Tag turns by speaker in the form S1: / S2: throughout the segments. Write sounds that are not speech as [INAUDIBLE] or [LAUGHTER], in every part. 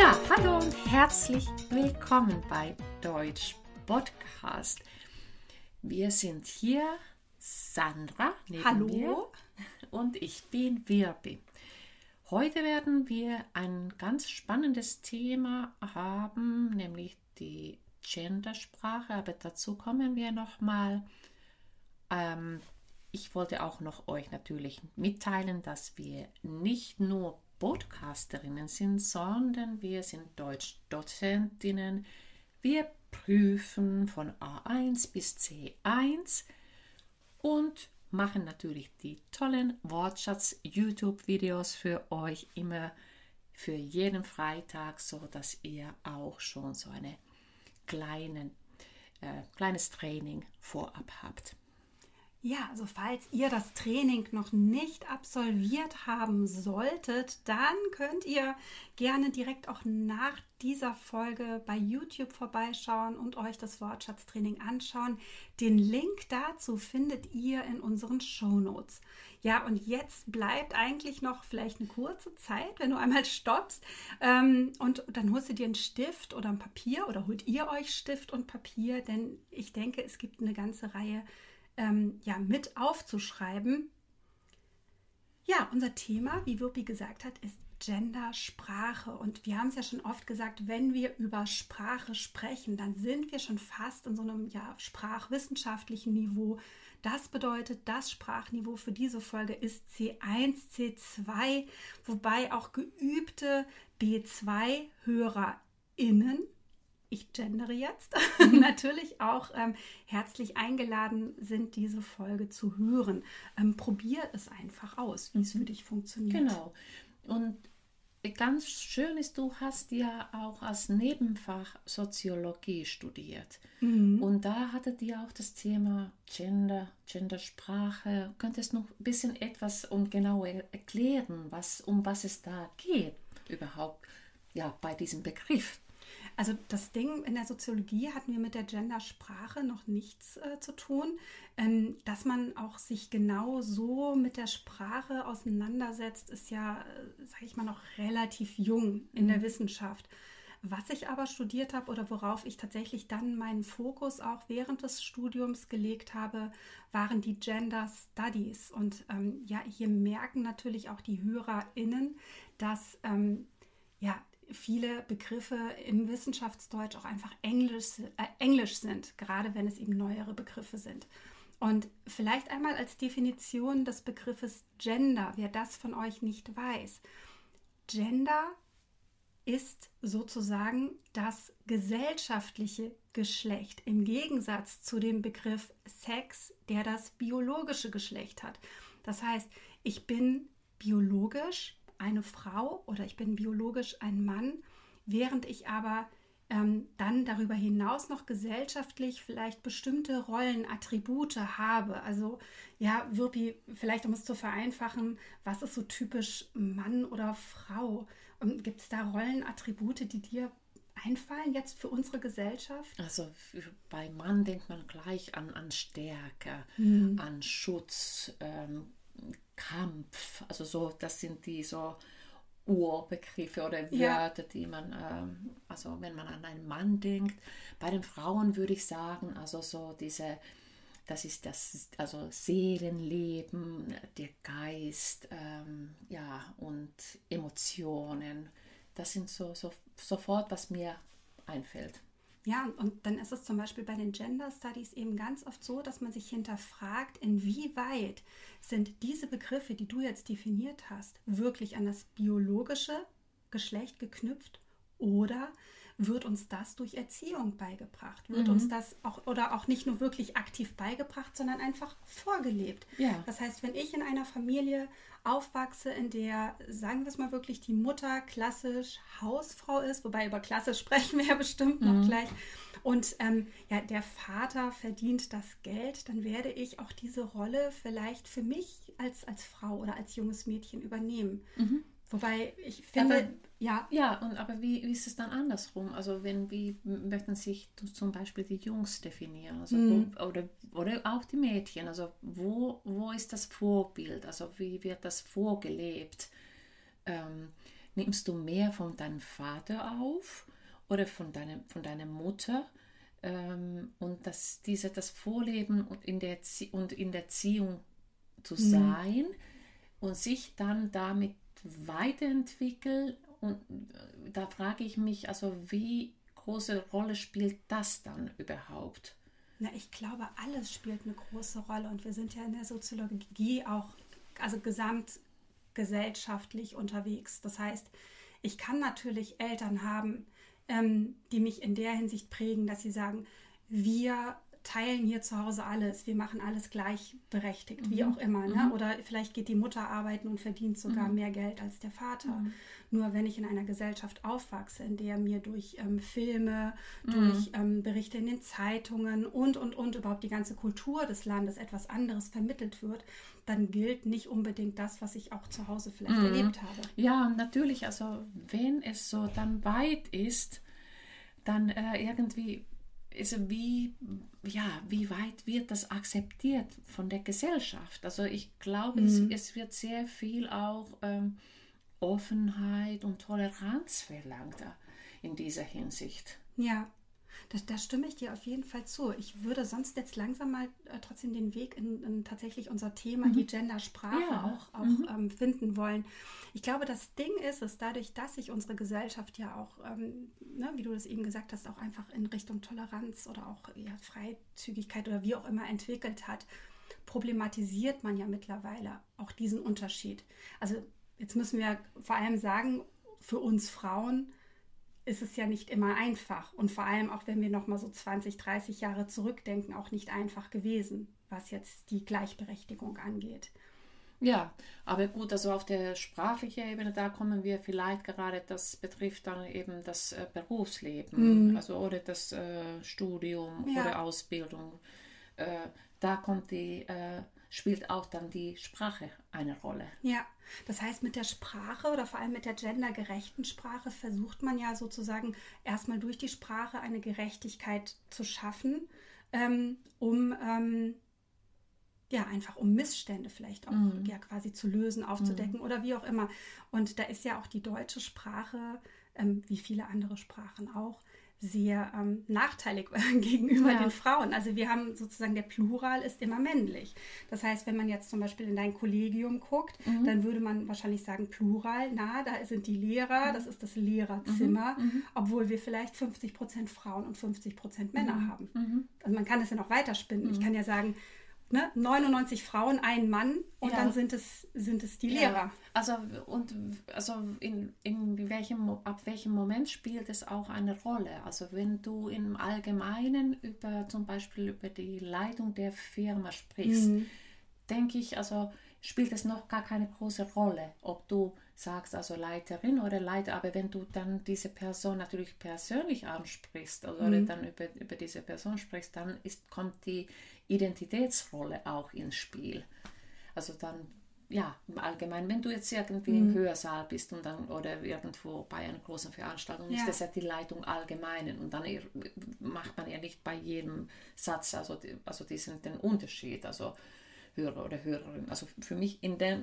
S1: Ja, hallo und herzlich willkommen bei Deutsch Podcast. Wir sind hier Sandra neben
S2: Hallo.
S1: mir und ich bin Wirbi. Heute werden wir ein ganz spannendes Thema haben, nämlich die Gendersprache, aber dazu kommen wir noch mal. Ähm, ich wollte auch noch euch natürlich mitteilen, dass wir nicht nur Podcasterinnen sind, sondern wir sind Deutschdozentinnen. Wir prüfen von A1 bis C1 und machen natürlich die tollen Wortschatz-YouTube-Videos für euch immer für jeden Freitag, so dass ihr auch schon so eine kleinen, äh, kleines Training vorab habt.
S2: Ja, also falls ihr das Training noch nicht absolviert haben solltet, dann könnt ihr gerne direkt auch nach dieser Folge bei YouTube vorbeischauen und euch das Wortschatztraining anschauen. Den Link dazu findet ihr in unseren Shownotes. Ja, und jetzt bleibt eigentlich noch vielleicht eine kurze Zeit, wenn du einmal stoppst ähm, und dann holst du dir einen Stift oder ein Papier oder holt ihr euch Stift und Papier, denn ich denke, es gibt eine ganze Reihe ähm, ja, mit aufzuschreiben. Ja, unser Thema, wie Wirpi gesagt hat, ist Gendersprache. Und wir haben es ja schon oft gesagt, wenn wir über Sprache sprechen, dann sind wir schon fast in so einem ja, sprachwissenschaftlichen Niveau. Das bedeutet, das Sprachniveau für diese Folge ist C1, C2, wobei auch geübte B2-HörerInnen ich gendere jetzt, [LAUGHS] natürlich auch ähm, herzlich eingeladen sind, diese Folge zu hören. Ähm, probier es einfach aus, wie es für dich funktioniert.
S1: Genau. Und ganz schön ist, du hast ja auch als Nebenfach Soziologie studiert.
S2: Mhm.
S1: Und da hattet ihr auch das Thema Gender, Gendersprache. Könntest du noch ein bisschen etwas und genau erklären, was, um was es da geht überhaupt ja, bei diesem Begriff?
S2: Also das Ding in der Soziologie hatten wir mit der Gendersprache noch nichts äh, zu tun. Ähm, dass man auch sich genau so mit der Sprache auseinandersetzt, ist ja, äh, sage ich mal, noch relativ jung in mhm. der Wissenschaft. Was ich aber studiert habe oder worauf ich tatsächlich dann meinen Fokus auch während des Studiums gelegt habe, waren die Gender Studies. Und ähm, ja, hier merken natürlich auch die HörerInnen, dass ähm, ja, viele Begriffe im Wissenschaftsdeutsch auch einfach Englisch, äh, Englisch sind, gerade wenn es eben neuere Begriffe sind. Und vielleicht einmal als Definition des Begriffes Gender, wer das von euch nicht weiß. Gender ist sozusagen das gesellschaftliche Geschlecht im Gegensatz zu dem Begriff Sex, der das biologische Geschlecht hat. Das heißt, ich bin biologisch eine Frau oder ich bin biologisch ein Mann, während ich aber ähm, dann darüber hinaus noch gesellschaftlich vielleicht bestimmte Rollenattribute habe. Also ja, Wirpi, vielleicht um es zu vereinfachen, was ist so typisch Mann oder Frau? Gibt es da Rollenattribute, die dir einfallen jetzt für unsere Gesellschaft?
S1: Also bei Mann denkt man gleich an, an Stärke, hm. an Schutz, ähm, Kampf. Also so, das sind die so Urbegriffe oder Wörter, ja. die man, ähm, also wenn man an einen Mann denkt. Bei den Frauen würde ich sagen, also so diese, das ist das, also Seelenleben, der Geist, ähm, ja, und Emotionen. Das sind so, so sofort, was mir einfällt.
S2: Ja, und dann ist es zum Beispiel bei den Gender Studies eben ganz oft so, dass man sich hinterfragt, inwieweit sind diese Begriffe, die du jetzt definiert hast, wirklich an das biologische Geschlecht geknüpft oder wird uns das durch Erziehung beigebracht? Wird mhm. uns das auch oder auch nicht nur wirklich aktiv beigebracht, sondern einfach vorgelebt?
S1: Ja.
S2: Das heißt, wenn ich in einer Familie aufwachse, in der, sagen wir es mal wirklich, die Mutter klassisch Hausfrau ist, wobei über klassisch [LAUGHS] sprechen wir ja bestimmt noch mhm. gleich, und ähm, ja, der Vater verdient das Geld, dann werde ich auch diese Rolle vielleicht für mich als, als Frau oder als junges Mädchen übernehmen. Mhm. Wobei ich finde,
S1: aber, ja. Ja, und aber wie, wie, ist es dann andersrum? Also wenn wie möchten sich zum Beispiel die Jungs definieren? Also mhm. wo, oder, oder auch die Mädchen? Also wo, wo ist das Vorbild? Also wie wird das vorgelebt? Ähm, nimmst du mehr von deinem Vater auf oder von, deinem, von deiner Mutter? Ähm, und dass diese, das Vorleben und in der, und in der Erziehung zu mhm. sein und sich dann damit weiterentwickeln. Und äh, da frage ich mich, also wie große Rolle spielt das dann überhaupt?
S2: Na, ich glaube, alles spielt eine große Rolle und wir sind ja in der Soziologie auch, also gesamtgesellschaftlich unterwegs. Das heißt, ich kann natürlich Eltern haben, ähm, die mich in der Hinsicht prägen, dass sie sagen, wir teilen hier zu Hause alles, wir machen alles gleichberechtigt, mhm. wie auch immer. Ne? Mhm. Oder vielleicht geht die Mutter arbeiten und verdient sogar mhm. mehr Geld als der Vater. Mhm. Nur wenn ich in einer Gesellschaft aufwachse, in der mir durch ähm, Filme, mhm. durch ähm, Berichte in den Zeitungen und, und, und überhaupt die ganze Kultur des Landes etwas anderes vermittelt wird, dann gilt nicht unbedingt das, was ich auch zu Hause vielleicht mhm. erlebt habe.
S1: Ja, natürlich. Also wenn es so dann weit ist, dann äh, irgendwie also wie, ja, wie weit wird das akzeptiert von der Gesellschaft? Also ich glaube, mhm. es, es, wird sehr viel auch ähm, Offenheit und Toleranz verlangt in dieser Hinsicht.
S2: Ja, da, da, stimme ich dir auf jeden Fall zu. Ich würde sonst jetzt langsam mal äh, trotzdem den Weg in, in, tatsächlich unser Thema, mhm. die Gendersprache, ja. auch, auch mhm. ähm, finden wollen. Ich glaube, das Ding ist es, dadurch, dass sich unsere Gesellschaft ja auch, ähm, ne, wie du das eben gesagt hast, auch einfach in Richtung Toleranz oder auch ja, Freizügigkeit oder wie auch immer entwickelt hat, problematisiert man ja mittlerweile auch diesen Unterschied. Also jetzt müssen wir vor allem sagen, für uns Frauen, ist es ja nicht immer einfach. Und vor allem auch, wenn wir noch mal so 20, 30 Jahre zurückdenken, auch nicht einfach gewesen, was jetzt die Gleichberechtigung angeht.
S1: Ja, aber gut, also auf der sprachlichen Ebene, da kommen wir vielleicht gerade, das betrifft dann eben das äh, Berufsleben, mhm. also oder das äh, Studium ja. oder Ausbildung. Äh, da kommt die äh, spielt auch dann die Sprache eine Rolle.
S2: Ja, das heißt, mit der Sprache oder vor allem mit der gendergerechten Sprache versucht man ja sozusagen erstmal durch die Sprache eine Gerechtigkeit zu schaffen, ähm, um ähm, ja, einfach um Missstände vielleicht auch mhm. ja quasi zu lösen, aufzudecken mhm. oder wie auch immer. Und da ist ja auch die deutsche Sprache, ähm, wie viele andere Sprachen auch, sehr ähm, nachteilig [LAUGHS] gegenüber ja. den Frauen. Also wir haben sozusagen, der Plural ist immer männlich. Das heißt, wenn man jetzt zum Beispiel in dein Kollegium guckt, mhm. dann würde man wahrscheinlich sagen Plural, na, da sind die Lehrer, mhm. das ist das Lehrerzimmer, mhm. mhm. obwohl wir vielleicht 50 Prozent Frauen und 50 Prozent Männer mhm. haben. Mhm. Also man kann es ja noch weiterspinnen. Ich kann ja sagen, ne, 99 Frauen, ein Mann und ja. dann sind es, sind es die Lehrer. Ja.
S1: Also und also in, in welchem, ab welchem Moment spielt es auch eine Rolle? Also wenn du im Allgemeinen über zum Beispiel über die Leitung der Firma sprichst, mhm. denke ich, also spielt es noch gar keine große Rolle, ob du sagst, also Leiterin oder Leiter, aber wenn du dann diese Person natürlich persönlich ansprichst oder mhm. dann über, über diese Person sprichst, dann ist, kommt die Identitätsrolle auch ins Spiel. Also dann, ja, im Allgemeinen, wenn du jetzt irgendwie mhm. im Hörsaal bist und dann oder irgendwo bei einer großen Veranstaltung, ja. ist das ja die Leitung Allgemeinen und dann macht man ja nicht bei jedem Satz, also, also diesen den Unterschied, also Hörer oder Hörerin. Also für mich in dem,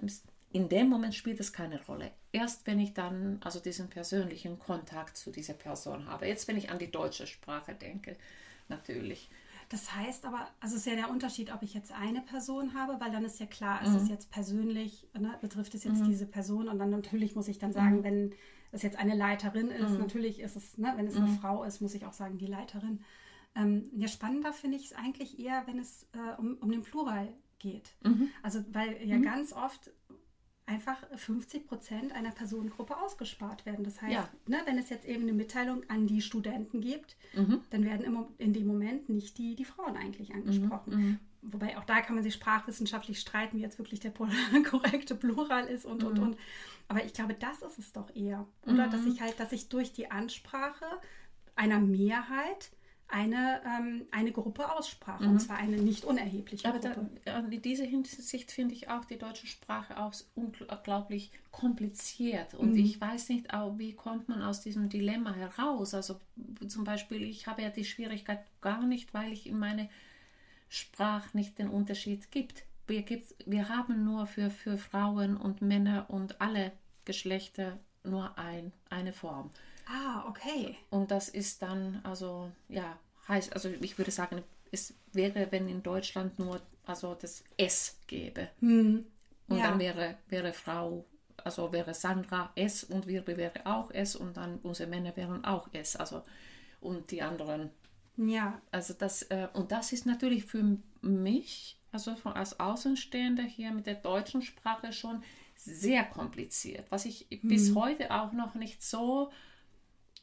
S1: in dem Moment spielt es keine Rolle. Erst wenn ich dann also diesen persönlichen Kontakt zu dieser Person habe. Jetzt, wenn ich an die deutsche Sprache denke, natürlich.
S2: Das heißt aber, also es ist ja der Unterschied, ob ich jetzt eine Person habe, weil dann ist ja klar, mhm. ist es jetzt persönlich, ne, betrifft es jetzt mhm. diese Person und dann natürlich muss ich dann sagen, mhm. wenn es jetzt eine Leiterin ist, mhm. natürlich ist es, ne, wenn es eine mhm. Frau ist, muss ich auch sagen, die Leiterin. Ähm, ja, spannender finde ich es eigentlich eher, wenn es äh, um, um den Plural geht. Mhm. Also, weil ja ganz oft einfach 50 Prozent einer Personengruppe ausgespart werden. Das heißt, ja. ne, wenn es jetzt eben eine Mitteilung an die Studenten gibt, mhm. dann werden im, in dem Moment nicht die, die Frauen eigentlich angesprochen. Mhm. mhm. Wobei auch da kann man sich sprachwissenschaftlich streiten, wie jetzt wirklich der [LAUGHS] korrekte Plural ist und, mhm. und, und. Aber ich glaube, das ist es doch eher. Oder dass mhm. ich halt, dass ich durch die Ansprache einer Mehrheit eine, ähm, eine Gruppe aussprach, mhm. und zwar eine nicht unerhebliche
S1: Aber
S2: Gruppe.
S1: Da, in dieser Hinsicht finde ich auch die deutsche Sprache auch unglaublich kompliziert. Und mhm. ich weiß nicht, auch, wie kommt man aus diesem Dilemma heraus. Also zum Beispiel, ich habe ja die Schwierigkeit gar nicht, weil ich in meine Sprache nicht den Unterschied gibt. Wir, gibt, wir haben nur für, für Frauen und Männer und alle Geschlechter nur ein, eine Form.
S2: Ah, okay.
S1: Und das ist dann, also, ja, heißt, also ich würde sagen, es wäre, wenn in Deutschland nur also das S gäbe.
S2: Hm.
S1: Und
S2: Ja.
S1: dann wäre, wäre Frau, also wäre Sandra S und Wirbe wäre auch S und dann unsere Männer wären auch S. Also und die anderen.
S2: Ja,
S1: Also das, äh, und das ist natürlich für mich, also von, als Außenstehender hier mit der deutschen Sprache schon sehr kompliziert, was ich bis heute auch noch nicht so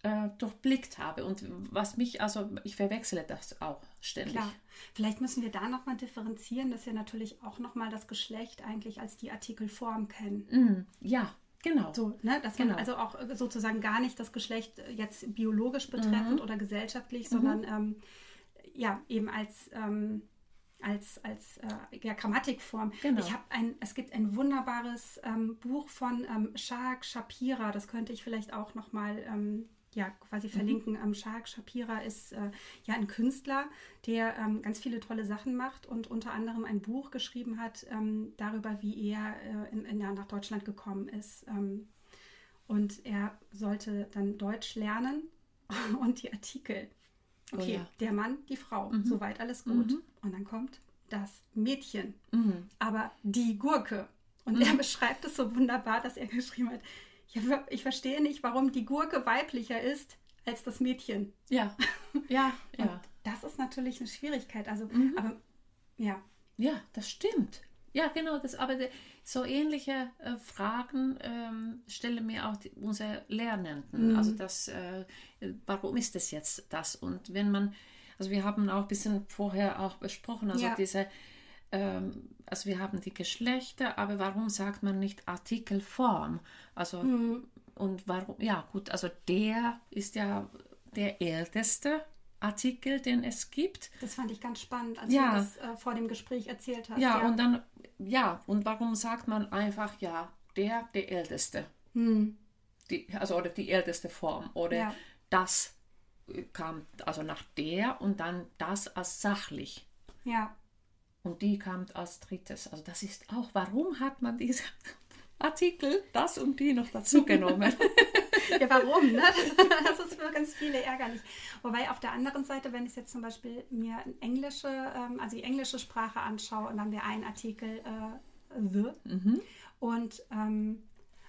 S1: äh, durchblickt habe und was mich, also ich verwechsle das auch ständig.
S2: klar. Vielleicht müssen wir da nochmal differenzieren, dass wir natürlich auch nochmal das Geschlecht eigentlich als die Artikelform kennen.
S1: Mm, ja, genau.
S2: So, ne? Dass
S1: Genau.
S2: man also auch äh, sozusagen gar nicht das Geschlecht äh, jetzt biologisch betreffend oder gesellschaftlich, sondern ähm, ja, eben als, ähm, als, als äh, ja, Grammatikform.
S1: Genau.
S2: Ich habe ein, es gibt ein wunderbares ähm, Buch von ähm, Shahak Shapira, das könnte ich vielleicht auch nochmal ähm, ja, quasi verlinken. Ähm, Shahak Shapira ist äh, ja ein Künstler, der ähm, ganz viele tolle Sachen macht und unter anderem ein Buch geschrieben hat ähm, darüber, wie er äh, in, in, ja, nach Deutschland gekommen ist. Ähm, und er sollte dann Deutsch lernen [LAUGHS] und die Artikel.
S1: Oh
S2: Okay,
S1: ja.
S2: der Mann, die Frau, soweit alles gut. Und dann kommt das Mädchen,
S1: Mhm.
S2: aber die Gurke. Und er beschreibt es so wunderbar, dass er geschrieben hat, ich verstehe nicht, warum die Gurke weiblicher ist als das Mädchen.
S1: Ja, ja, [LAUGHS] ja.
S2: das ist natürlich eine Schwierigkeit. Also,
S1: Mhm.
S2: aber ja,
S1: Ja, das stimmt. Ja, genau. Das, aber so ähnliche äh, Fragen ähm, stellen mir auch die, unsere Lernenden.
S2: Mhm.
S1: Also das, äh, warum ist das jetzt das? Und wenn man, also wir haben auch ein bisschen vorher auch besprochen, also
S2: Ja.
S1: diese, also wir haben die Geschlechter, aber warum sagt man nicht Artikelform? Also
S2: Mhm.
S1: und warum, ja gut, also der ist ja der älteste Artikel, den es gibt.
S2: das fand ich ganz spannend, als
S1: Ja.
S2: du das äh, vor dem Gespräch erzählt hast.
S1: Ja, und dann, ja, und warum sagt man einfach, ja, der, der Älteste?
S2: Hm.
S1: Die, also, oder die älteste Form. Oder
S2: Ja.
S1: das äh, kam, also nach der und dann das als sachlich.
S2: ja,
S1: Und die kam als drittes. Also, das ist auch, warum hat man diese [LAUGHS] Artikel, das und die noch dazu genommen? [LAUGHS]
S2: Ja, warum? Ne? [LAUGHS] Das ist für ganz viele ärgerlich. Wobei auf der anderen Seite, wenn ich jetzt zum Beispiel mir eine englische, ähm, also die englische Sprache anschaue und dann wäre ein Artikel äh, the und ähm,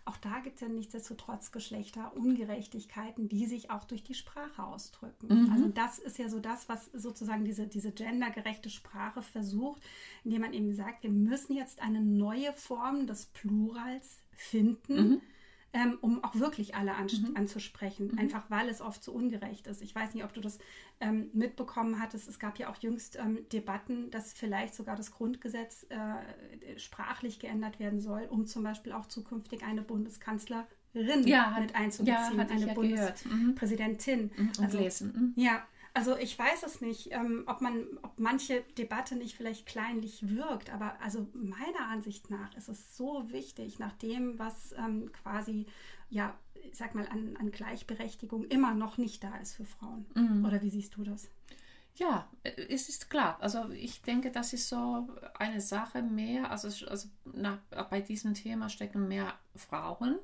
S2: auch da gibt es ja nichtsdestotrotz Geschlechterungerechtigkeiten, die sich auch durch die Sprache ausdrücken. Also das ist ja so das, was sozusagen diese, diese gendergerechte Sprache versucht, indem man eben sagt, wir müssen jetzt eine neue Form des Plurals finden, ähm, um auch wirklich alle an, anzusprechen, einfach weil es oft so ungerecht ist. Ich weiß nicht, ob du das ähm, mitbekommen hattest. Es gab ja auch jüngst ähm, Debatten, dass vielleicht sogar das Grundgesetz äh, sprachlich geändert werden soll, um zum Beispiel auch zukünftig eine Bundeskanzlerin
S1: Ja,
S2: mit einzubeziehen,
S1: ja,
S2: eine
S1: ja. Mhm.
S2: Bundespräsidentin.
S1: und
S2: Also,
S1: lesen. Mhm.
S2: ja, also ich weiß es nicht, ähm, ob man, ob manche Debatte nicht vielleicht kleinlich wirkt, aber also meiner Ansicht nach ist es so wichtig, nach dem, was ähm, quasi, ja, ich sag mal, an, an Gleichberechtigung immer noch nicht da ist für Frauen. Oder wie siehst du das?
S1: Ja, äh, es ist klar. Also ich denke, das ist so eine Sache mehr, also, also nach, bei diesem Thema stecken mehr Frauen.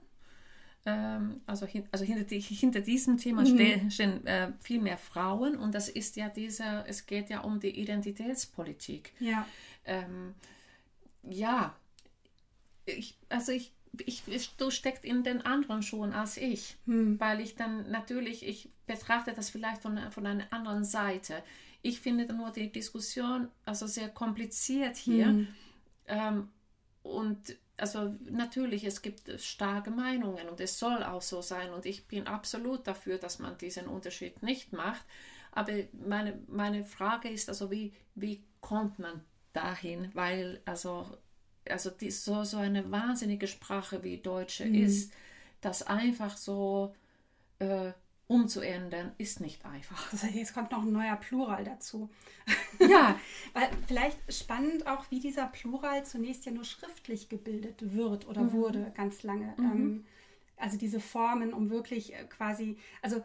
S1: Ähm, also, hin, also hinter, die, hinter diesem Thema ste- stehen äh, viel mehr Frauen und das ist ja dieser, es geht ja um die Identitätspolitik.
S2: Ja,
S1: Ähm, ja, ich, also ich, ich, du steckst in den anderen Schuhen als ich, weil ich dann natürlich, ich betrachte das vielleicht von, von einer anderen Seite. Ich finde nur die Diskussion also sehr kompliziert hier. Ähm, und also natürlich, es gibt starke Meinungen und es soll auch so sein und ich bin absolut dafür, dass man diesen Unterschied nicht macht. Aber meine, meine Frage ist also, wie, wie kommt man dahin? Weil also, also die, so, so eine wahnsinnige Sprache wie Deutsche ist, das einfach so äh, umzuändern, ist nicht einfach.
S2: das heißt, jetzt kommt noch ein neuer Plural dazu.
S1: Ja, [LAUGHS]
S2: Weil vielleicht spannend auch, wie dieser Plural zunächst ja nur schriftlich gebildet wird oder wurde ganz lange. Ähm, also diese Formen, um wirklich äh, quasi, also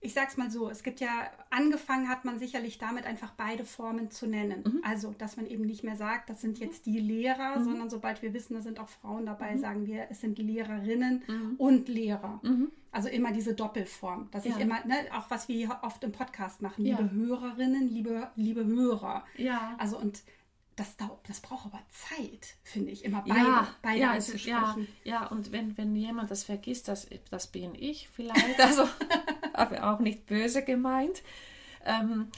S2: ich sag's mal so, es gibt ja, angefangen hat man sicherlich damit, einfach beide Formen zu nennen. Mhm. Also, dass man eben nicht mehr sagt, das sind jetzt die Lehrer, mhm. sondern sobald wir wissen, da sind auch Frauen dabei, mhm. sagen wir, es sind Lehrerinnen mhm. und Lehrer. Mhm. Also immer diese Doppelform, dass ja. ich immer, ne, auch was wir oft im Podcast machen, liebe ja. Hörerinnen, liebe, liebe Hörer. Ja. Also und das, das braucht aber Zeit, finde ich, immer beide, ja, beide
S1: ja, ja, ja, und wenn, wenn jemand das vergisst, das, das bin ich vielleicht, also [LAUGHS] aber auch nicht böse gemeint. Ähm,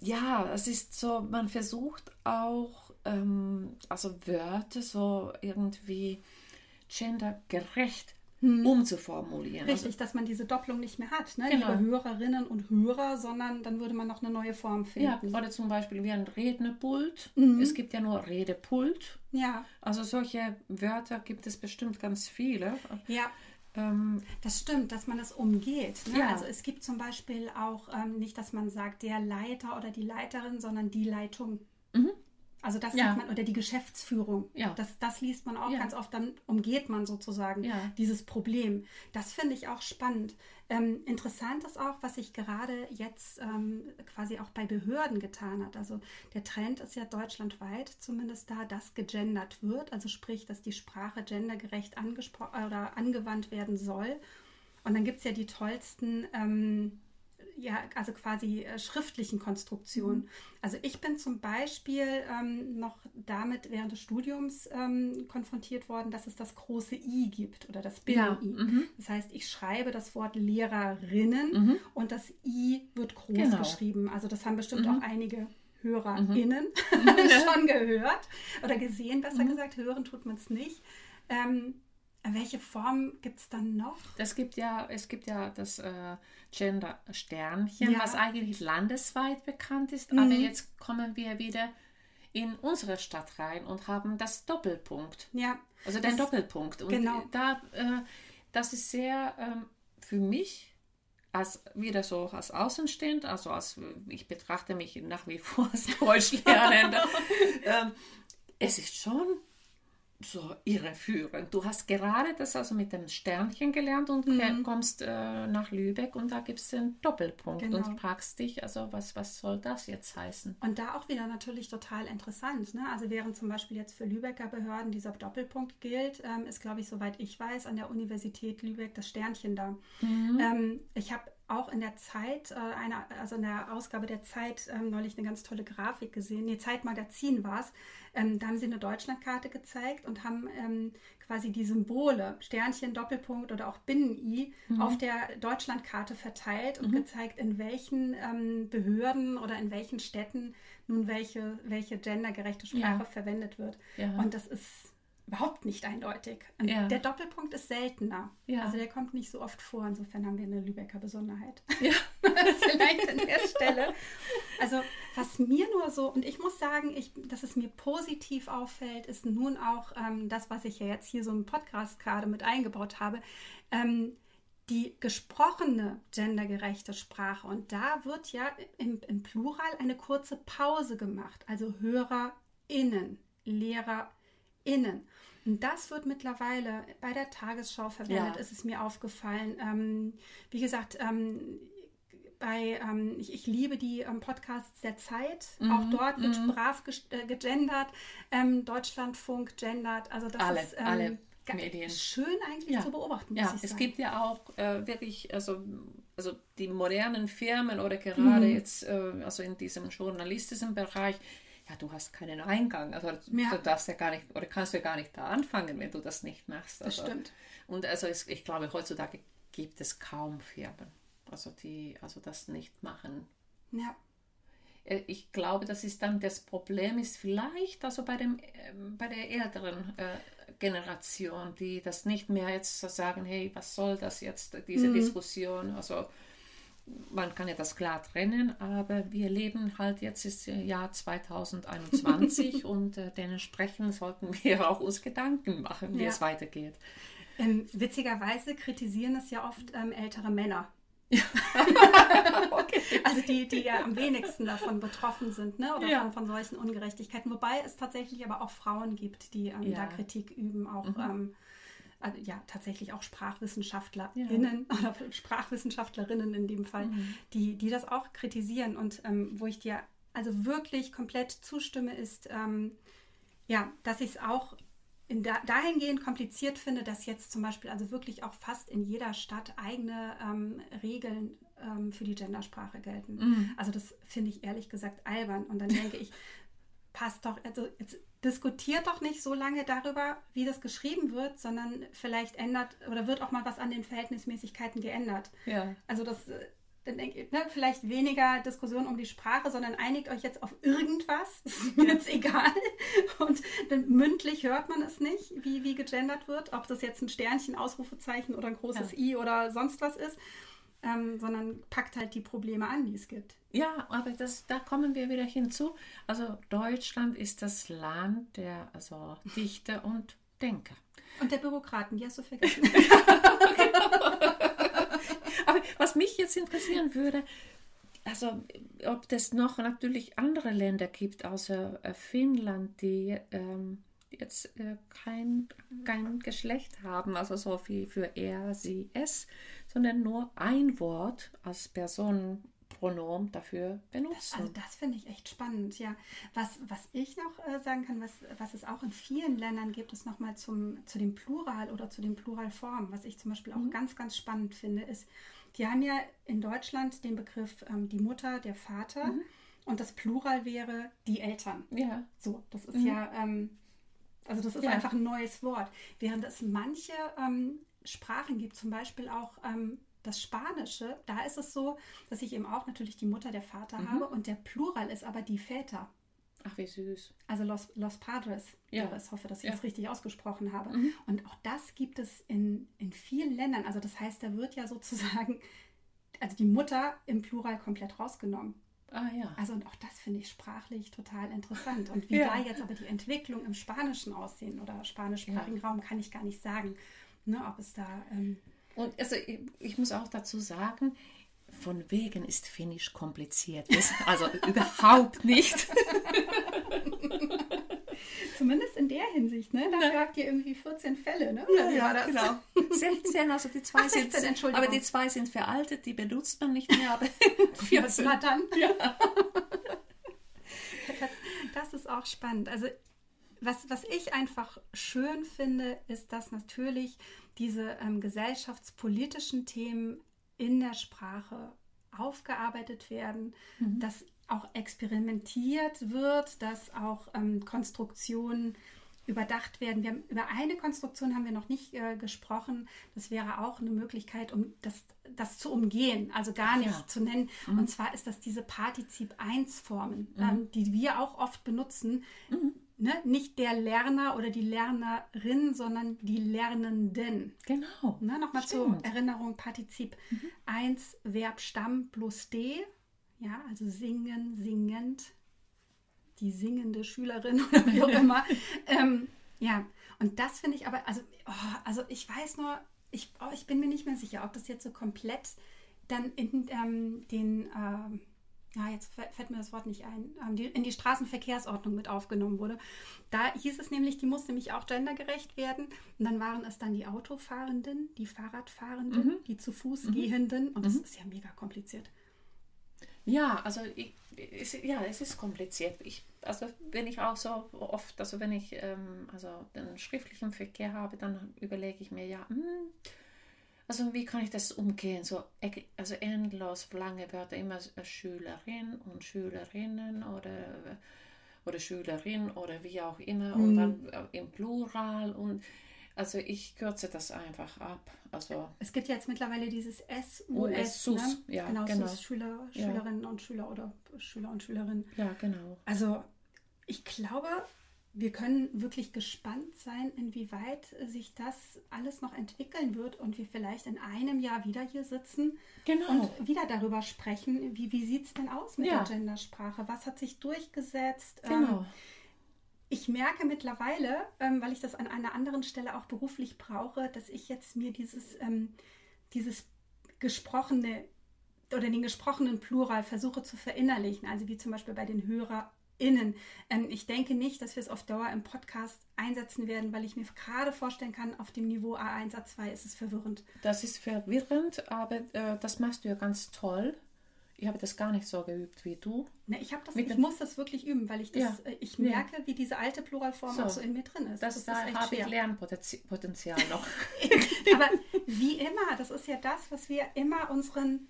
S1: ja, es ist so, man versucht auch, ähm, also Wörter so irgendwie gendergerecht hm. umzuformulieren.
S2: Richtig, also, dass man diese Doppelung nicht mehr hat. Ne? Genau. Liebe Hörerinnen und Hörer, sondern dann würde man noch eine neue Form finden.
S1: Ja, oder zum Beispiel wie ein Rednerpult. Mhm. Es gibt ja nur Redepult.
S2: Ja.
S1: Also solche Wörter gibt es bestimmt ganz viele.
S2: Ja. Ähm, das stimmt, dass man das umgeht. Ne? Ja. Also es gibt zum Beispiel auch ähm, nicht, dass man sagt der Leiter oder die Leiterin, sondern die Leitung. Also das ja. man, oder die Geschäftsführung. Ja. Das, das liest man auch ja. ganz oft, dann umgeht man sozusagen ja. dieses Problem. Das finde ich auch spannend. Ähm, interessant ist auch, was sich gerade jetzt ähm, quasi auch bei Behörden getan hat. Also der Trend ist ja deutschlandweit zumindest da, dass gegendert wird. Also sprich, dass die Sprache gendergerecht oder angewandt werden soll. Und dann gibt es ja die tollsten ähm, ja, also quasi äh, schriftlichen Konstruktionen. Mhm. Also ich bin zum Beispiel ähm, noch damit während des Studiums ähm, konfrontiert worden, dass es das große I gibt oder das Binnen-I. Ja. Mhm. Das heißt, ich schreibe das Wort Lehrerinnen mhm. und das I wird groß genau. geschrieben. Also das haben bestimmt auch mhm. einige HörerInnen [LAUGHS] mhm. [LAUGHS] schon gehört oder gesehen, besser mhm. gesagt. Hören tut man es nicht. Ähm, welche Form gibt es dann noch?
S1: Das gibt ja, es gibt ja das äh, Gender Sternchen, ja. was eigentlich landesweit bekannt ist, mhm. aber jetzt kommen wir wieder in unsere Stadt rein und haben das Doppelpunkt.
S2: Ja.
S1: Also den das, Doppelpunkt. Und genau. da, äh, das ist sehr ähm, für mich als wieder so als Außenstehend, also als ich betrachte mich nach wie vor als Deutschlehrerin. [LAUGHS] ähm, es ist schon so irreführend. Du hast gerade das also mit dem Sternchen gelernt und mhm. kommst äh, nach Lübeck und da gibt es den Doppelpunkt genau. und fragst dich, also was, was soll das jetzt heißen?
S2: Und da auch wieder natürlich total interessant. Ne? Also während zum Beispiel jetzt für Lübecker Behörden dieser Doppelpunkt gilt, ähm, ist, glaube ich, soweit ich weiß, an der Universität Lübeck das Sternchen da. Mhm. Ähm, ich habe auch in der Zeit, äh, eine, also in der Ausgabe der Zeit ähm, neulich eine ganz tolle Grafik gesehen. Nee, Zeitmagazin war es. Ähm, da haben sie eine Deutschlandkarte gezeigt und haben ähm, quasi die Symbole, Sternchen, Doppelpunkt oder auch Binnen-I, mhm. auf der Deutschlandkarte verteilt und mhm. gezeigt, in welchen ähm, Behörden oder in welchen Städten nun welche, welche gendergerechte Sprache ja. verwendet wird. Ja. Und das ist überhaupt nicht eindeutig. Ja. Der Doppelpunkt ist seltener. Ja. Also der kommt nicht so oft vor. Insofern haben wir eine Lübecker Besonderheit. Ja. [LAUGHS] Vielleicht an der Stelle. Also was mir nur so, und ich muss sagen, ich, dass es mir positiv auffällt, ist nun auch ähm, das, was ich ja jetzt hier so im Podcast gerade mit eingebaut habe. Ähm, die gesprochene gendergerechte Sprache. Und da wird ja im, im Plural eine kurze Pause gemacht. Also HörerInnen, LehrerInnen. Und das wird mittlerweile bei der Tagesschau verwendet, ja. ist es mir aufgefallen. Ähm, wie gesagt, ähm, bei, ähm, ich, ich, liebe die ähm, Podcasts der Zeit. Mhm. Auch dort wird mhm. brav äh, gegendert. Ähm, Deutschlandfunk gendert. Also das
S1: alle,
S2: ist
S1: ähm, alle Medien.
S2: schön eigentlich ja. zu beobachten.
S1: ja, es gibt ja auch äh, wirklich, also, also die modernen Firmen oder gerade mhm. jetzt, äh, also in diesem journalistischen Bereich, ja, du hast keinen Eingang. Also ja. du darfst ja gar nicht oder kannst ja gar nicht da anfangen, wenn du das nicht machst.
S2: Also, das stimmt.
S1: Und also es, ich glaube, heutzutage gibt es kaum Firmen, also die also das nicht machen.
S2: Ja.
S1: Äh, ich glaube, das ist dann das Problem ist vielleicht also bei dem ähm, bei der älteren äh, Generation, die das nicht mehr jetzt so sagen, hey, was soll das jetzt diese mhm. Diskussion? Also man kann ja das klar trennen, aber wir leben halt jetzt ist Jahr 2021 [LAUGHS] und äh, dementsprechend sollten wir auch uns Gedanken machen, wie ja. es weitergeht.
S2: Ähm, witzigerweise kritisieren es ja oft ähm, ältere Männer. [LAUGHS] okay. Also die, die ja am wenigsten davon betroffen sind, ne? Oder ja. von, von, solchen Ungerechtigkeiten. Wobei es tatsächlich aber auch Frauen gibt, die ähm, ja. da Kritik üben, auch mhm. Also ja tatsächlich auch Sprachwissenschaftlerinnen ja. oder [LAUGHS] Sprachwissenschaftlerinnen in dem Fall, mhm. die, die das auch kritisieren und ähm, wo ich dir also wirklich komplett zustimme, ist ähm, ja, dass ich es auch in da, dahingehend kompliziert finde, dass jetzt zum Beispiel also wirklich auch fast in jeder Stadt eigene ähm, Regeln ähm, für die Gendersprache gelten. Mhm. Also das finde ich ehrlich gesagt albern. Und dann denke [LAUGHS] ich, passt doch, also jetzt diskutiert doch nicht so lange darüber, wie das geschrieben wird, sondern vielleicht ändert oder wird auch mal was an den Verhältnismäßigkeiten geändert. Ja. Also das äh, dann denke ich, ne, vielleicht weniger Diskussion um die Sprache, sondern einigt euch jetzt auf irgendwas. [LAUGHS] Ist mir jetzt egal. Und dann mündlich hört man es nicht, wie, wie gegendert wird, ob das jetzt ein Sternchen, Ausrufezeichen oder ein großes ja. I oder sonst was ist. Ähm, sondern packt halt die Probleme an, die es gibt.
S1: Ja, aber das, da kommen wir wieder hinzu. Also Deutschland ist das Land der also Dichter und Denker.
S2: Und der Bürokraten, die hast du vergessen. [LAUGHS]
S1: Aber was mich jetzt interessieren würde, also ob es noch natürlich andere Länder gibt, außer äh, Finnland, die ähm, jetzt äh, kein, kein Geschlecht haben, also so wie für er, sie, es, sondern nur ein Wort als Personenpronomen dafür benutzen.
S2: Das, also das finde ich echt spannend, ja. Was, was ich noch äh, sagen kann, was, was es auch in vielen Ländern gibt, ist nochmal zu dem Plural oder zu den Pluralformen. Was ich zum Beispiel auch mhm. ganz, ganz spannend finde, ist, die haben ja in Deutschland den Begriff ähm, die Mutter, der Vater mhm. und das Plural wäre die Eltern. Ja. So, das ist mhm. ja, ähm, also das ist ja. einfach ein neues Wort. Während es manche ähm, Sprachen gibt, zum Beispiel auch ähm, das Spanische, da ist es so, dass ich eben auch natürlich die Mutter, der Vater mhm. habe und der Plural ist aber die Väter.
S1: Ach, wie süß.
S2: Also Los, Los Padres. Ja. Ich hoffe, dass ich ja. das richtig ausgesprochen habe. Mhm. Und auch das gibt es in, in vielen Ländern. Also das heißt, da wird ja sozusagen, also die Mutter im Plural komplett rausgenommen.
S1: Ah ja.
S2: Also und auch das finde ich sprachlich total interessant. Und wie ja. da jetzt aber die Entwicklung im Spanischen aussehen oder spanischsprachigen ja. Raum, kann ich gar nicht sagen. Ne, ob es da. Ähm
S1: und also ich, ich muss auch dazu sagen, von wegen ist Finnisch kompliziert. Also [LAUGHS] überhaupt nicht. [LAUGHS]
S2: Zumindest in der Hinsicht, ne? Dafür habt ihr irgendwie 14 Fälle, ne?
S1: Ja, ja das? genau. 16, also die zwei Ach, 16, sind, aber die zwei sind veraltet, die benutzt man nicht mehr, aber [LAUGHS]
S2: 14. Na dann. Ja. Das, das ist auch spannend. Also was, was ich einfach schön finde, ist, dass natürlich diese ähm, gesellschaftspolitischen Themen in der Sprache aufgearbeitet werden, mhm. dass auch experimentiert wird, dass auch ähm, Konstruktionen überdacht werden. Wir haben, über eine Konstruktion haben wir noch nicht äh, gesprochen. Das wäre auch eine Möglichkeit, um das, das zu umgehen, also gar nicht ja. zu nennen. Mhm. Und zwar ist das diese Partizip-1-Formen, mhm. ähm, die wir auch oft benutzen. Mhm ne, nicht der Lerner oder die Lernerin, sondern die Lernenden.
S1: Genau.
S2: Ne, Nochmal zur Erinnerung, Partizip mhm. 1, Verb Stamm plus D. Ja, also singen, singend, die singende Schülerin [LAUGHS] oder wie auch immer. ähm, ja, und das finde ich aber, also, oh, also ich weiß nur, ich, oh, ich bin mir nicht mehr sicher, ob das jetzt so komplett dann in ähm, den äh, ja, jetzt fällt mir das Wort nicht ein, ähm, in die Straßenverkehrsordnung mit aufgenommen wurde. Da hieß es nämlich, die muss nämlich auch gendergerecht werden. Und dann waren es dann die Autofahrenden, die Fahrradfahrenden, mhm. die zu Fuß mhm. gehenden. Und das mhm. ist ja mega kompliziert.
S1: Ja, also ich, ist, ja, es ist kompliziert. Ich, also wenn ich auch so oft, also wenn ich ähm, also den schriftlichen Verkehr habe, dann überlege ich mir ja, hm, also wie kann ich das umgehen? So, also endlos lange Wörter, immer Schülerin und Schülerinnen oder, oder Schülerin oder wie auch immer mhm. und dann äh, im Plural und also ich kürze das einfach ab. Also
S2: es gibt jetzt mittlerweile dieses SUS, SUS ne? ja, genau, genau. SUS, Schüler, Schülerinnen ja. und Schüler oder Schüler und Schülerinnen.
S1: Ja, genau.
S2: Also ich glaube, wir können wirklich gespannt sein, inwieweit sich das alles noch entwickeln wird und wir vielleicht in einem Jahr wieder hier sitzen genau. und wieder darüber sprechen, wie, wie sieht es denn aus mit ja. der Gendersprache? Was hat sich durchgesetzt? Genau. Ähm, ich merke mittlerweile, ähm, weil ich das an einer anderen Stelle auch beruflich brauche, dass ich jetzt mir dieses, ähm, dieses gesprochene oder den gesprochenen Plural versuche zu verinnerlichen. Also wie zum Beispiel bei den Hörer KollegInnen. Ähm, ich denke nicht, dass wir es auf Dauer im Podcast einsetzen werden, weil ich mir gerade vorstellen kann, auf dem Niveau A1, A2 ist es verwirrend.
S1: Das ist verwirrend, aber äh, das machst du ja ganz toll. Ich habe das gar nicht so geübt wie du.
S2: Ne, ich, das, ich muss das wirklich üben, weil ich das, ja. Äh, ich merke, ja. wie diese alte Pluralform so. auch so in mir drin ist.
S1: Das, das da habe ich Lernpotenzial [LAUGHS] noch.
S2: Aber wie immer, das ist ja das, was wir immer unseren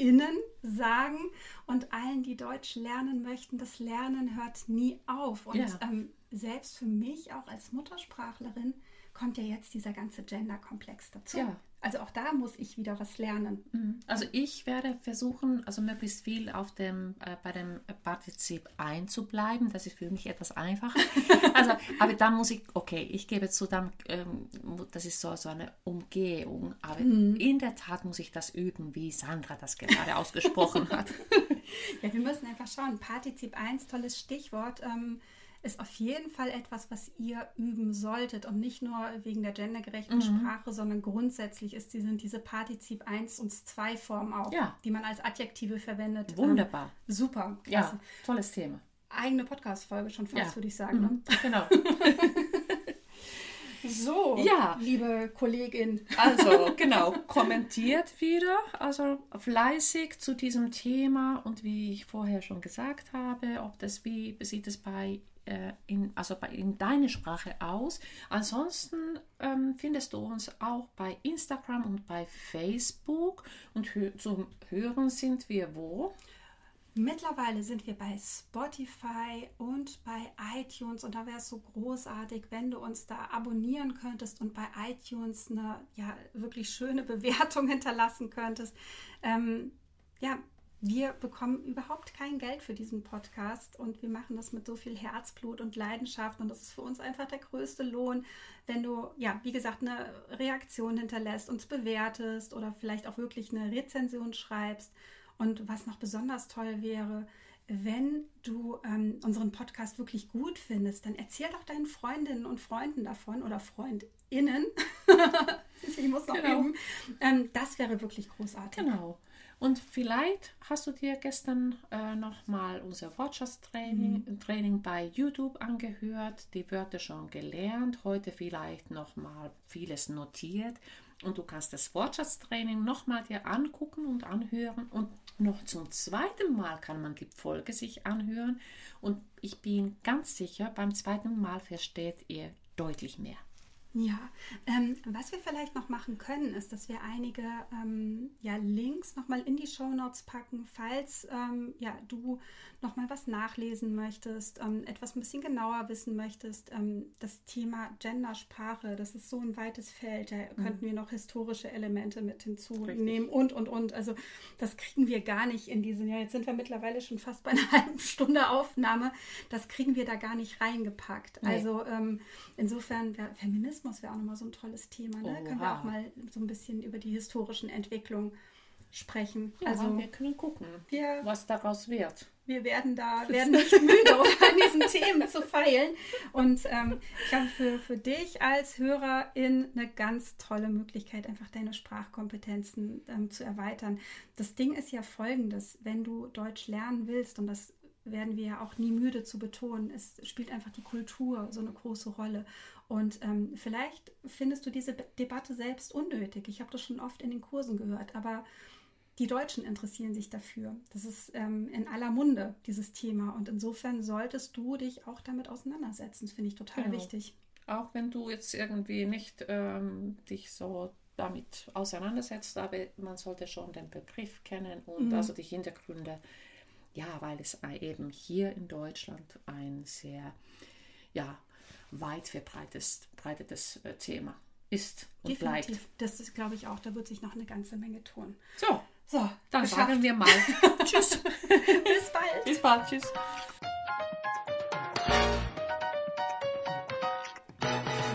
S2: LernerInnen sagen und allen, die Deutsch lernen möchten, das Lernen hört nie auf. Und ja. ähm, selbst für mich auch als Muttersprachlerin kommt ja jetzt dieser ganze Gender-Komplex dazu. Ja. Also auch da muss ich wieder was lernen.
S1: Mhm. Also ich werde versuchen, also möglichst viel auf dem, äh, bei dem Partizip einzubleiben. Das ist für mich etwas einfacher. [LAUGHS] also, aber da muss ich, okay, ich gebe zu, dann, ähm, das ist so, so eine Umgehung. Aber mhm. in der Tat muss ich das üben, wie Sandra das gerade ausgesprochen hat. [LAUGHS]
S2: ja, wir müssen einfach schauen. Partizip 1, tolles Stichwort. Ähm, ist auf jeden Fall etwas, was ihr üben solltet und nicht nur wegen der gendergerechten mhm. Sprache, sondern grundsätzlich ist, die, sind diese Partizip 1 und 2 Formen auch, ja. die man als Adjektive verwendet.
S1: Wunderbar.
S2: Ähm, super.
S1: Klasse. Ja, tolles Thema.
S2: Eigene Podcast-Folge schon fast, ja. würde ich sagen. Ne? Mhm.
S1: Genau. [LAUGHS]
S2: So, ja. liebe Kollegin.
S1: Also, [LAUGHS] genau, kommentiert wieder, also fleißig zu diesem Thema und wie ich vorher schon gesagt habe, ob das, wie sieht es bei äh, in, also bei, in deine Sprache aus. Ansonsten ähm, findest du uns auch bei Instagram und bei Facebook und hö zum Hören sind wir wo?
S2: Mittlerweile sind wir bei Spotify und bei iTunes und da wäre es so großartig, wenn du uns da abonnieren könntest und bei iTunes eine ja wirklich schöne [LAUGHS] Bewertung hinterlassen könntest. Ähm, ja, wir bekommen überhaupt kein Geld für diesen Podcast und wir machen das mit so viel Herzblut und Leidenschaft und das ist für uns einfach der größte Lohn, wenn du, ja, wie gesagt, eine Reaktion hinterlässt, uns bewertest oder vielleicht auch wirklich eine Rezension schreibst. Und was noch besonders toll wäre, wenn du ähm, unseren Podcast wirklich gut findest, dann erzähl doch deinen Freundinnen und Freunden davon oder Freundinnen. [LAUGHS] ich muss noch genau. üben. Ähm, das wäre wirklich großartig.
S1: Genau. Und vielleicht hast du dir gestern äh, nochmal unser Wortschatztraining mhm. Training bei YouTube angehört, die Wörter schon gelernt, heute vielleicht nochmal vieles notiert und du kannst das Wortschatztraining nochmal dir angucken und anhören und noch zum zweiten Mal kann man die Folge sich anhören und ich bin ganz sicher, beim zweiten Mal versteht ihr deutlich mehr.
S2: Ja, ähm, was wir vielleicht noch machen können, ist, dass wir einige ähm, ja, Links nochmal in die Show Notes packen, falls ähm, ja, du nochmal was nachlesen möchtest, ähm, etwas ein bisschen genauer wissen möchtest. Ähm, das Thema Gendersprache, das ist so ein weites Feld, da mhm. könnten wir noch historische Elemente mit hinzunehmen und, und, und. Also das kriegen wir gar nicht in diesen, ja, jetzt sind wir mittlerweile schon fast bei einer [LAUGHS] halben Stunde Aufnahme, das kriegen wir da gar nicht reingepackt. Nee. Also ähm, insofern, ja, Feminismus Feminismus wäre auch nochmal so ein tolles Thema. Ne? Oha. Können wir auch mal so ein bisschen über die historischen Entwicklungen sprechen.
S1: Ja, also wir können gucken, wir, was daraus wird.
S2: Wir werden da werden nicht [LAUGHS] müde, an diesen Themen zu feilen. Und ähm, ich habe für, für dich als Hörerin eine ganz tolle Möglichkeit, einfach deine Sprachkompetenzen ähm, zu erweitern. Das Ding ist ja folgendes, wenn du Deutsch lernen willst, und das werden wir ja auch nie müde zu betonen, es spielt einfach die Kultur so eine große Rolle. Und ähm, vielleicht findest du diese Debatte selbst unnötig. Ich habe das schon oft in den Kursen gehört, aber die Deutschen interessieren sich dafür. Das ist ähm, in aller Munde, dieses Thema. Und insofern solltest du dich auch damit auseinandersetzen. Das finde ich total genau. wichtig.
S1: Auch wenn du jetzt irgendwie nicht ähm, dich so damit auseinandersetzt, aber man sollte schon den Begriff kennen und mhm. also die Hintergründe. Ja, weil es eben hier in Deutschland ein sehr ja, weit verbreitetes äh, Thema ist und Definitiv. bleibt.
S2: Das ist, glaube ich, auch, da wird sich noch eine ganze Menge tun.
S1: So,
S2: so
S1: dann geschafft. sagen wir mal [LAUGHS] Tschüss. [LAUGHS]
S2: Bis bald.
S1: Bis bald. Tschüss.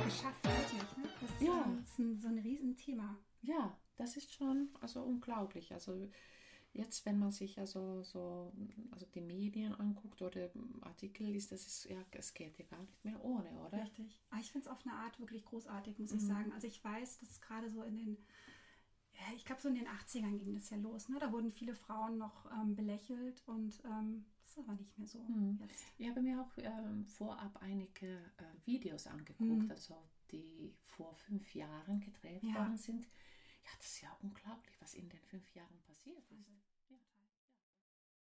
S2: Geschafft, wirklich. Ne? Das ist, ja. ein, so ein Riesenthema.
S1: Ja, das ist schon also unglaublich. Also Jetzt, wenn man sich also so also die Medien anguckt oder Artikel liest, das ist ja, es geht ja gar nicht mehr ohne, oder?
S2: Richtig. Aber ah, ich finde es auf eine Art wirklich großartig, muss mhm. ich sagen. Also ich weiß, dass gerade so in den Ja, ich glaube, so in den 80ern ging das ja los. Ne? Da wurden viele Frauen noch ähm, belächelt und ähm, das ist aber nicht mehr so
S1: Mhm.
S2: jetzt.
S1: Ich habe mir auch ähm, vorab einige äh, Videos angeguckt,
S2: Mhm.
S1: also die vor fünf Jahren gedreht
S2: Ja.
S1: worden sind. Ja, das ist ja unglaublich, was in den fünf Jahren passiert ist.